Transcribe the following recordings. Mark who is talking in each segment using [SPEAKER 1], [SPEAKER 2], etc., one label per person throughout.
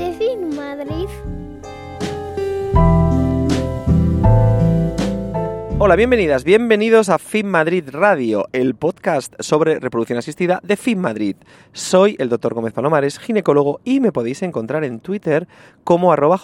[SPEAKER 1] Fit Madrid.
[SPEAKER 2] Hola, bienvenidas, bienvenidos a FIM Madrid Radio, el podcast sobre reproducción asistida de FIM Madrid. Soy el doctor Gómez Palomares, ginecólogo, y me podéis encontrar en Twitter como arroba.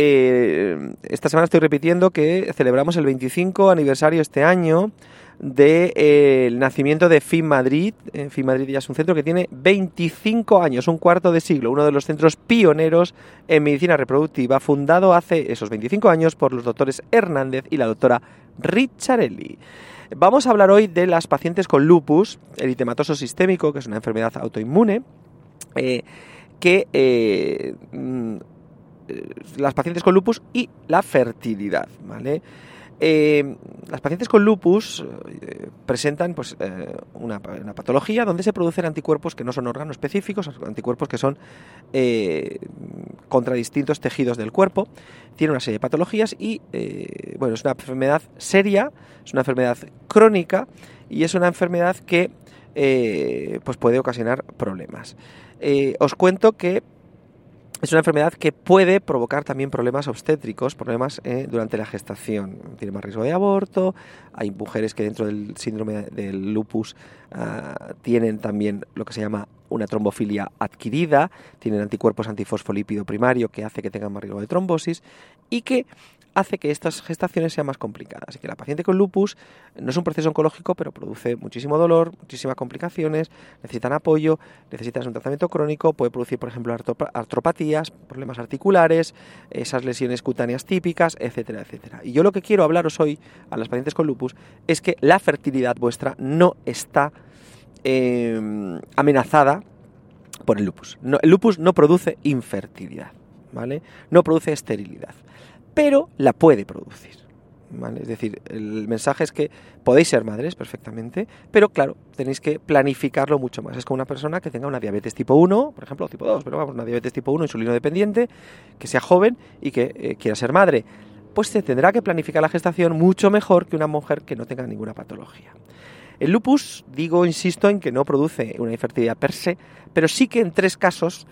[SPEAKER 2] Eh, esta semana estoy repitiendo que celebramos el 25 aniversario este año del de, nacimiento de FIM Madrid. Eh, Madrid ya es un centro que tiene 25 años, un cuarto de siglo, uno de los centros pioneros en medicina reproductiva, fundado hace esos 25 años por los doctores Hernández y la doctora Ricciarelli. Vamos a hablar hoy de las pacientes con lupus eritematoso sistémico, que es una enfermedad autoinmune, eh, que eh, las pacientes con lupus y la fertilidad, ¿vale? Eh, las pacientes con lupus eh, presentan pues, eh, una, una, patología donde se producen anticuerpos que no son órganos específicos, anticuerpos que son contra distintos tejidos del cuerpo. Tiene una serie de patologías y bueno, es una enfermedad seria, es una enfermedad crónica y es una enfermedad que pues puede ocasionar problemas. os cuento que es una enfermedad que puede provocar también problemas obstétricos, problemas eh, durante la gestación. Tiene más riesgo de aborto. Hay mujeres que dentro del síndrome del lupus uh, tienen también lo que se llama una trombofilia adquirida, tienen anticuerpos antifosfolípido primario que hace que tengan más riesgo de trombosis y que hace que estas gestaciones sean más complicadas. Así que la paciente con lupus no es un proceso oncológico, pero produce muchísimo dolor, muchísimas complicaciones, necesitan apoyo, necesitan un tratamiento crónico, puede producir, por ejemplo, artropatías, problemas articulares, esas lesiones cutáneas típicas, etcétera, etcétera. Y yo lo que quiero hablaros hoy a las pacientes con lupus es que la fertilidad vuestra no está eh, amenazada por el lupus. el lupus no produce infertilidad, ¿vale? No produce esterilidad pero la puede producir. Es decir, el mensaje es que podéis ser madres perfectamente, pero claro, tenéis que planificarlo mucho más. Es como una persona que tenga una diabetes tipo 1, por ejemplo, o tipo 2, pero vamos, una diabetes tipo 1, insulino dependiente, que sea joven y que eh, quiera ser madre. Pues se tendrá que planificar la gestación mucho mejor que una mujer que no tenga ninguna patología. El lupus, digo, insisto en que no produce una infertilidad per se, pero sí que en tres casos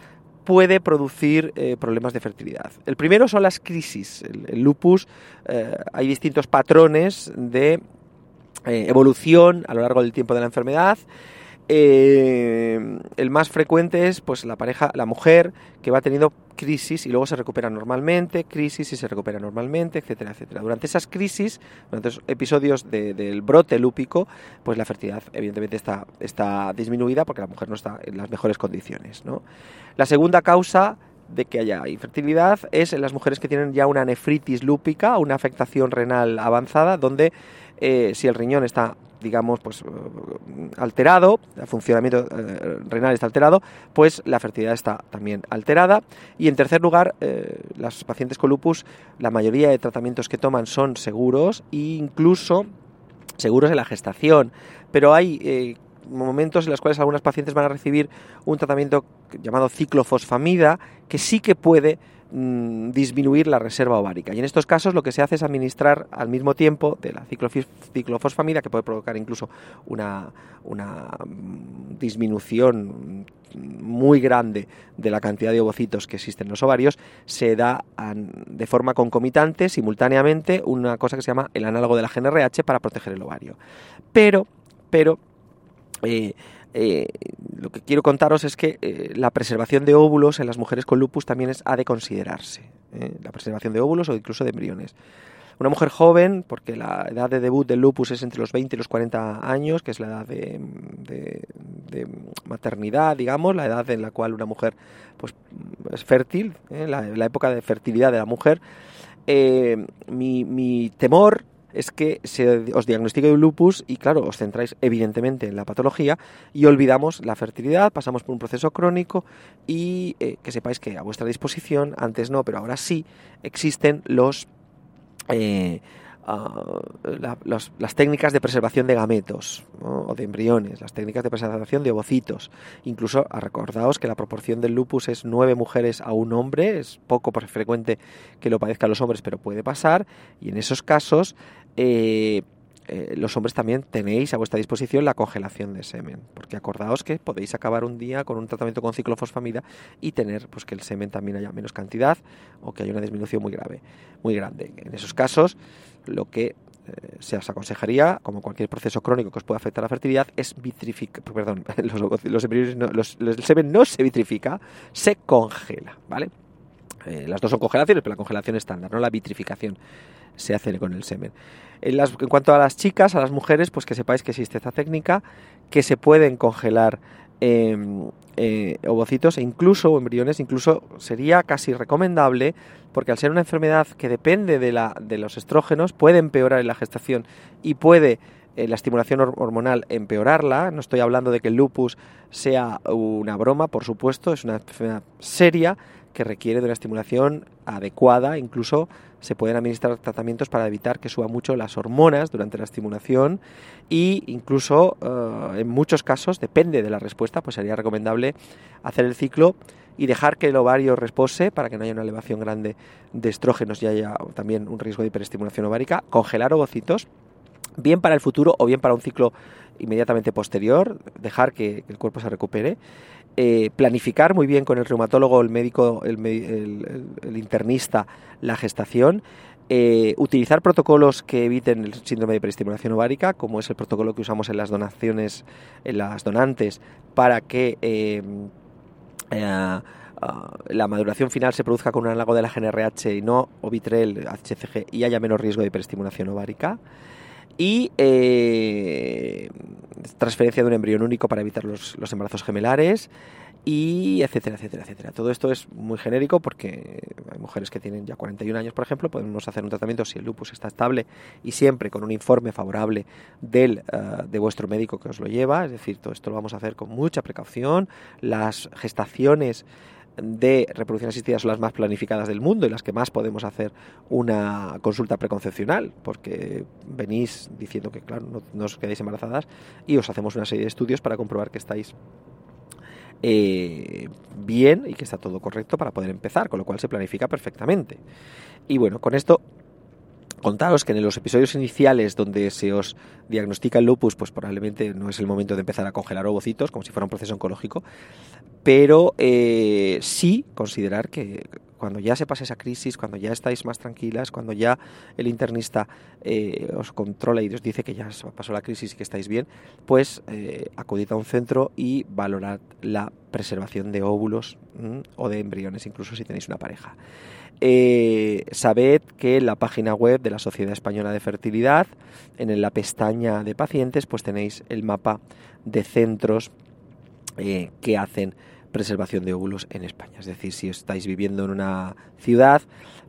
[SPEAKER 2] puede producir eh, problemas de fertilidad. El primero son las crisis. El, lupus, eh, hay distintos patrones de eh, evolución a lo largo del tiempo de la enfermedad eh, el más frecuente es pues la pareja, la mujer que va teniendo crisis y luego se recupera normalmente, crisis y se recupera normalmente, etcétera, etcétera. Durante esas crisis, durante esos episodios del brote lúpico, pues la fertilidad evidentemente está, está disminuida porque la mujer no está en las mejores condiciones. ¿no? La segunda causa de que haya infertilidad es en las mujeres que tienen ya una nefritis lúpica, una afectación renal avanzada, donde eh, si el riñón está digamos, pues eh, alterado, el funcionamiento eh, renal está alterado, pues la fertilidad está también alterada. Y en tercer lugar, eh, las pacientes con lupus, la mayoría de tratamientos que toman son seguros e incluso seguros en la gestación, pero hay momentos en los cuales algunas pacientes van a recibir un tratamiento llamado ciclofosfamida que sí que puede mm, disminuir la reserva ovárica. Y en estos casos lo que se hace es administrar al mismo tiempo de la ciclofosfamida, que puede provocar incluso una, una mm, disminución muy grande de la cantidad de ovocitos que existen en los ovarios, se da de forma concomitante, simultáneamente, una cosa que se llama el análogo de la GNRH para proteger el ovario. Pero, pero, eh, eh, lo que quiero contaros es que eh, la preservación de óvulos en las mujeres con lupus también es, ha de considerarse. ¿eh? La preservación de óvulos o incluso de embriones. Una mujer joven, porque la edad de debut del lupus es entre los 20 y los 40 años, que es la edad de, maternidad, digamos, la edad en la cual una mujer pues, es fértil, la, época de fertilidad de la mujer. Mi temor es que se os diagnostique un lupus y claro, os centráis evidentemente en la patología y olvidamos la fertilidad, pasamos por un proceso crónico y eh, que sepáis que a vuestra disposición, antes no, pero ahora sí, existen los eh, ah, las técnicas de preservación de gametos o de embriones, las técnicas de preservación de ovocitos. Incluso recordaos que la proporción del lupus es nueve mujeres a un hombre, es poco frecuente que lo padezcan los hombres, pero puede pasar. Y en esos casos, eh, eh, los hombres también tenéis a vuestra disposición la congelación de semen, porque acordaos que podéis acabar un día con un tratamiento con ciclofosfamida y tener pues que el semen también haya menos cantidad o que haya una disminución muy grave, muy grande. En esos casos, lo que eh, se os aconsejaría, como cualquier proceso crónico que os pueda afectar la fertilidad, es vitrificar, perdón, los, los los- el semen no se vitrifica, se congela, ¿vale? Las dos son congelaciones, pero la congelación estándar, no la vitrificación se hace con el semen. En, cuanto a las chicas, a las mujeres, pues que sepáis que existe esta técnica, que se pueden congelar eh, ovocitos e incluso o embriones, incluso sería casi recomendable, porque al ser una enfermedad que depende de, la, de los estrógenos, puede empeorar en la gestación y puede eh, la estimulación hor- hormonal empeorarla. No estoy hablando de que el lupus sea una broma, por supuesto, es una enfermedad seria que requiere de una estimulación adecuada, incluso se pueden administrar tratamientos para evitar que suban mucho las hormonas durante la estimulación y incluso eh, en muchos casos, depende de la respuesta, pues sería recomendable hacer el ciclo y dejar que el ovario repose para que no haya una elevación grande de estrógenos y haya también un riesgo de hiperestimulación ovárica, congelar ovocitos, bien para el futuro o bien para un ciclo inmediatamente posterior, dejar que el cuerpo se recupere, eh, planificar muy bien con el reumatólogo, el médico, el, internista la gestación, eh, utilizar protocolos que eviten el síndrome de hiperestimulación ovárica, como es el protocolo que usamos en las donaciones, en las donantes, para que eh, eh, ah, la maduración final se produzca con un análogo de la GNRH y no Ovitrel, HCG, y haya menos riesgo de hiperestimulación ovárica. Y eh, transferencia de un embrión único para evitar los, los embarazos gemelares y etcétera, etcétera, etcétera. Todo esto es muy genérico porque hay mujeres que tienen ya 41 años, por ejemplo, podemos hacer un tratamiento si el lupus está estable y siempre con un informe favorable del, eh, de vuestro médico que os lo lleva. Es decir, todo esto lo vamos a hacer con mucha precaución. Las gestaciones de reproducción asistida son las más planificadas del mundo y las que más podemos hacer una consulta preconcepcional, porque venís diciendo que, claro, no, os quedáis embarazadas y os hacemos una serie de estudios para comprobar que estáis eh, bien y que está todo correcto para poder empezar, con lo cual se planifica perfectamente. Y bueno, con esto contaros que en los episodios iniciales donde se os diagnostica el lupus, pues probablemente no es el momento de empezar a congelar ovocitos, como si fuera un proceso oncológico, pero eh, sí considerar que cuando ya se pase esa crisis, cuando ya estáis más tranquilas, cuando ya el internista eh, os controla y os dice que ya pasó la crisis y que estáis bien, pues eh, acudid a un centro y valorad la preservación de óvulos ¿m? o de embriones, incluso si tenéis una pareja. Eh, sabed que en la página web de la Sociedad Española de Fertilidad, en la pestaña de pacientes, pues tenéis el mapa de centros que hacen preservación de óvulos en España. Es decir, si estáis viviendo en una ciudad,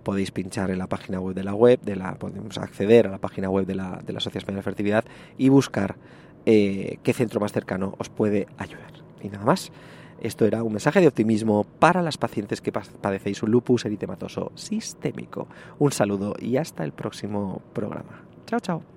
[SPEAKER 2] podéis pinchar en la página web de la web, de la, podemos acceder a la página web de la, de la Sociedad Española de Fertilidad y buscar eh, qué centro más cercano os puede ayudar. Y nada más. Esto era un mensaje de optimismo para las pacientes que padecéis un lupus eritematoso sistémico. Un saludo y hasta el próximo programa. Chao, chao.